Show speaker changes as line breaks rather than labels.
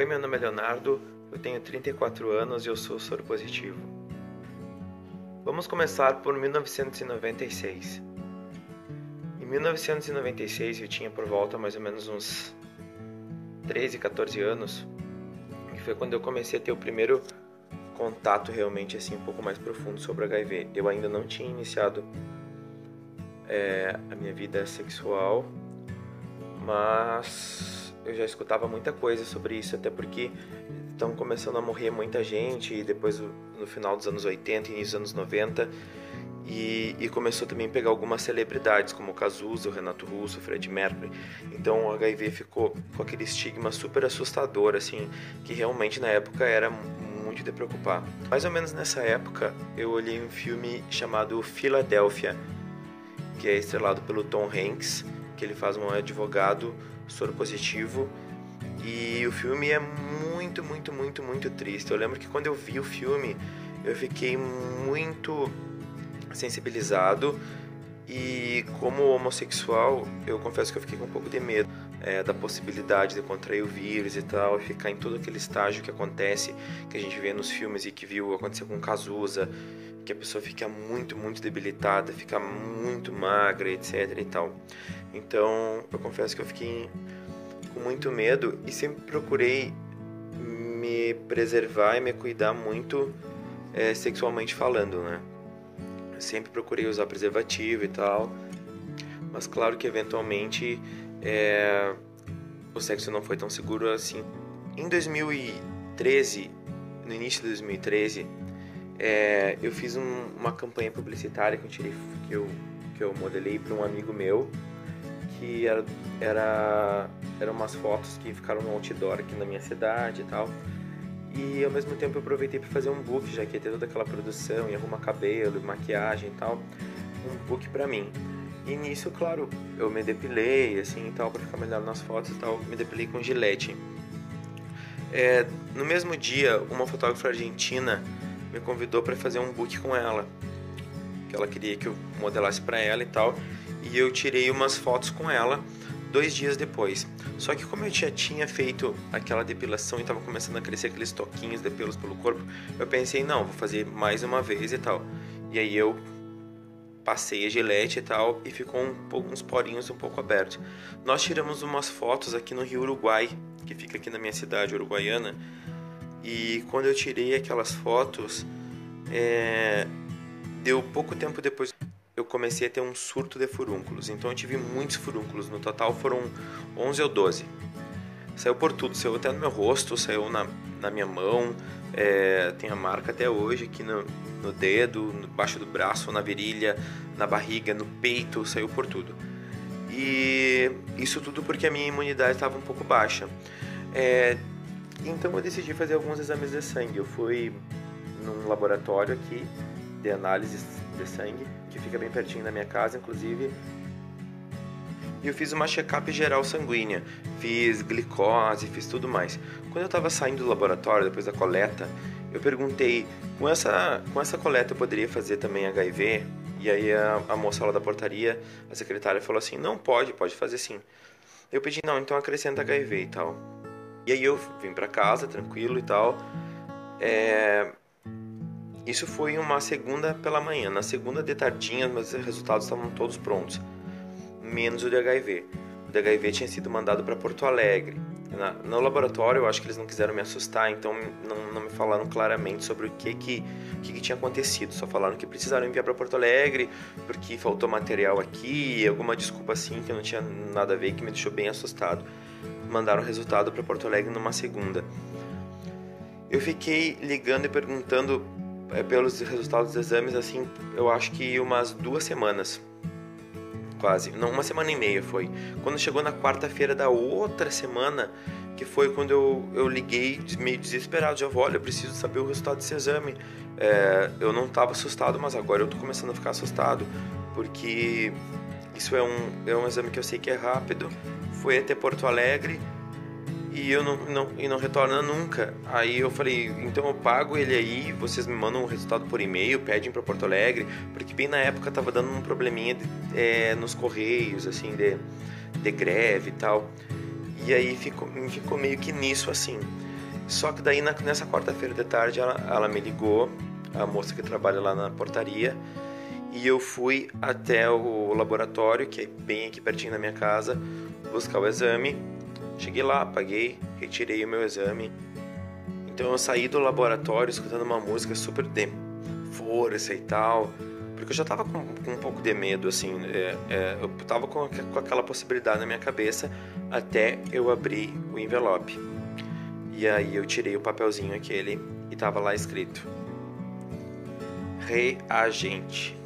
Oi, meu nome é Leonardo, eu tenho 34 anos e eu sou soro positivo. Vamos começar por 1996. Em 1996 eu tinha por volta mais ou menos uns 13, 14 anos, que foi quando eu comecei a ter o primeiro contato realmente assim um pouco mais profundo sobre HIV. Eu ainda não tinha iniciado é, a minha vida sexual, mas eu já escutava muita coisa sobre isso, até porque estão começando a morrer muita gente e depois no final dos anos 80 início dos anos 90 e, e, começou também a pegar algumas celebridades como Cazuza, o Renato Russo, o Fred Mercury. Então o HIV ficou com aquele estigma super assustador assim, que realmente na época era muito de preocupar. Mais ou menos nessa época eu olhei um filme chamado Philadelphia, que é estrelado pelo Tom Hanks, que ele faz um advogado soro positivo. E o filme é muito, muito, muito, muito triste. Eu lembro que quando eu vi o filme, eu fiquei muito sensibilizado. E como homossexual, eu confesso que eu fiquei com um pouco de medo é, da possibilidade de contrair o vírus e tal, e ficar em todo aquele estágio que acontece, que a gente vê nos filmes e que viu acontecer com Cazuza, que a pessoa fica muito, muito debilitada, fica muito magra, etc e tal. Então, eu confesso que eu fiquei com muito medo e sempre procurei me preservar e me cuidar muito é, sexualmente falando, né? Eu sempre procurei usar preservativo e tal, mas claro que eventualmente é, o sexo não foi tão seguro assim. Em 2013, no início de 2013, é, eu fiz um, uma campanha publicitária que eu tirei, que eu, que eu modelei para um amigo meu que era, era eram umas fotos que ficaram no outdoor aqui na minha cidade e tal. E ao mesmo tempo eu aproveitei para fazer um book, já que ia ter toda aquela produção, e arrumar cabelo, maquiagem e tal, um book para mim. E nisso, claro, eu me depilei assim e tal para ficar melhor nas fotos e tal, me depilei com gilete. É, no mesmo dia, uma fotógrafa argentina me convidou para fazer um book com ela, que ela queria que eu modelasse para ela e tal e eu tirei umas fotos com ela dois dias depois. Só que como eu já tinha feito aquela depilação e estava começando a crescer aqueles toquinhos de pelos pelo corpo, eu pensei, não, vou fazer mais uma vez e tal. E aí eu passei a gilete e tal e ficou um uns porinhos um pouco abertos. Nós tiramos umas fotos aqui no Rio Uruguai, que fica aqui na minha cidade uruguaiana, e quando eu tirei aquelas fotos, é... deu pouco tempo depois eu comecei a ter um surto de furúnculos. Então eu tive muitos furúnculos. No total foram 11 ou 12. Saiu por tudo. Saiu até no meu rosto, saiu na, na minha mão. É, tem a marca até hoje aqui no, no dedo, baixo do braço, na virilha, na barriga, no peito. Saiu por tudo. E isso tudo porque a minha imunidade estava um pouco baixa. É, então eu decidi fazer alguns exames de sangue. Eu fui num laboratório aqui de análises de sangue que fica bem pertinho da minha casa, inclusive. E eu fiz uma check-up geral sanguínea, fiz glicose, fiz tudo mais. Quando eu estava saindo do laboratório, depois da coleta, eu perguntei, com essa, com essa coleta eu poderia fazer também HIV? E aí a, a moça lá da portaria, a secretária, falou assim, não, pode, pode fazer sim. Eu pedi, não, então acrescenta HIV e tal. E aí eu vim para casa, tranquilo e tal. É, isso foi uma segunda pela manhã. Na segunda de tardinha, meus resultados estavam todos prontos, menos o de HIV. O de HIV tinha sido mandado para Porto Alegre. Na, no laboratório, eu acho que eles não quiseram me assustar, então não, não me falaram claramente sobre o que que, que que tinha acontecido. Só falaram que precisaram enviar para Porto Alegre porque faltou material aqui, alguma desculpa assim que não tinha nada a ver, que me deixou bem assustado. Mandaram o resultado para Porto Alegre numa segunda. Eu fiquei ligando e perguntando é, pelos resultados dos exames, assim, eu acho que umas duas semanas. Quase. Não, uma semana e meia foi. Quando chegou na quarta-feira da outra semana, que foi quando eu, eu liguei meio desesperado. Já vou, olha, eu preciso saber o resultado desse exame. É, eu não estava assustado, mas agora eu estou começando a ficar assustado, porque isso é um, é um exame que eu sei que é rápido. Foi até Porto Alegre, e eu não, não, e não retorna nunca. Aí eu falei, então eu pago ele aí, vocês me mandam o resultado por e-mail, pedem para Porto Alegre, porque bem na época tava dando um probleminha de, é, nos correios, assim, de, de greve e tal. E aí ficou, ficou meio que nisso assim. Só que daí nessa quarta-feira de tarde ela, ela me ligou, a moça que trabalha lá na portaria, e eu fui até o laboratório, que é bem aqui pertinho da minha casa, buscar o exame. Cheguei lá, paguei, retirei o meu exame. Então eu saí do laboratório escutando uma música super de força e tal, porque eu já tava com, com um pouco de medo, assim, é, é, eu tava com, com aquela possibilidade na minha cabeça até eu abrir o envelope. E aí eu tirei o papelzinho aquele e tava lá escrito: Reagente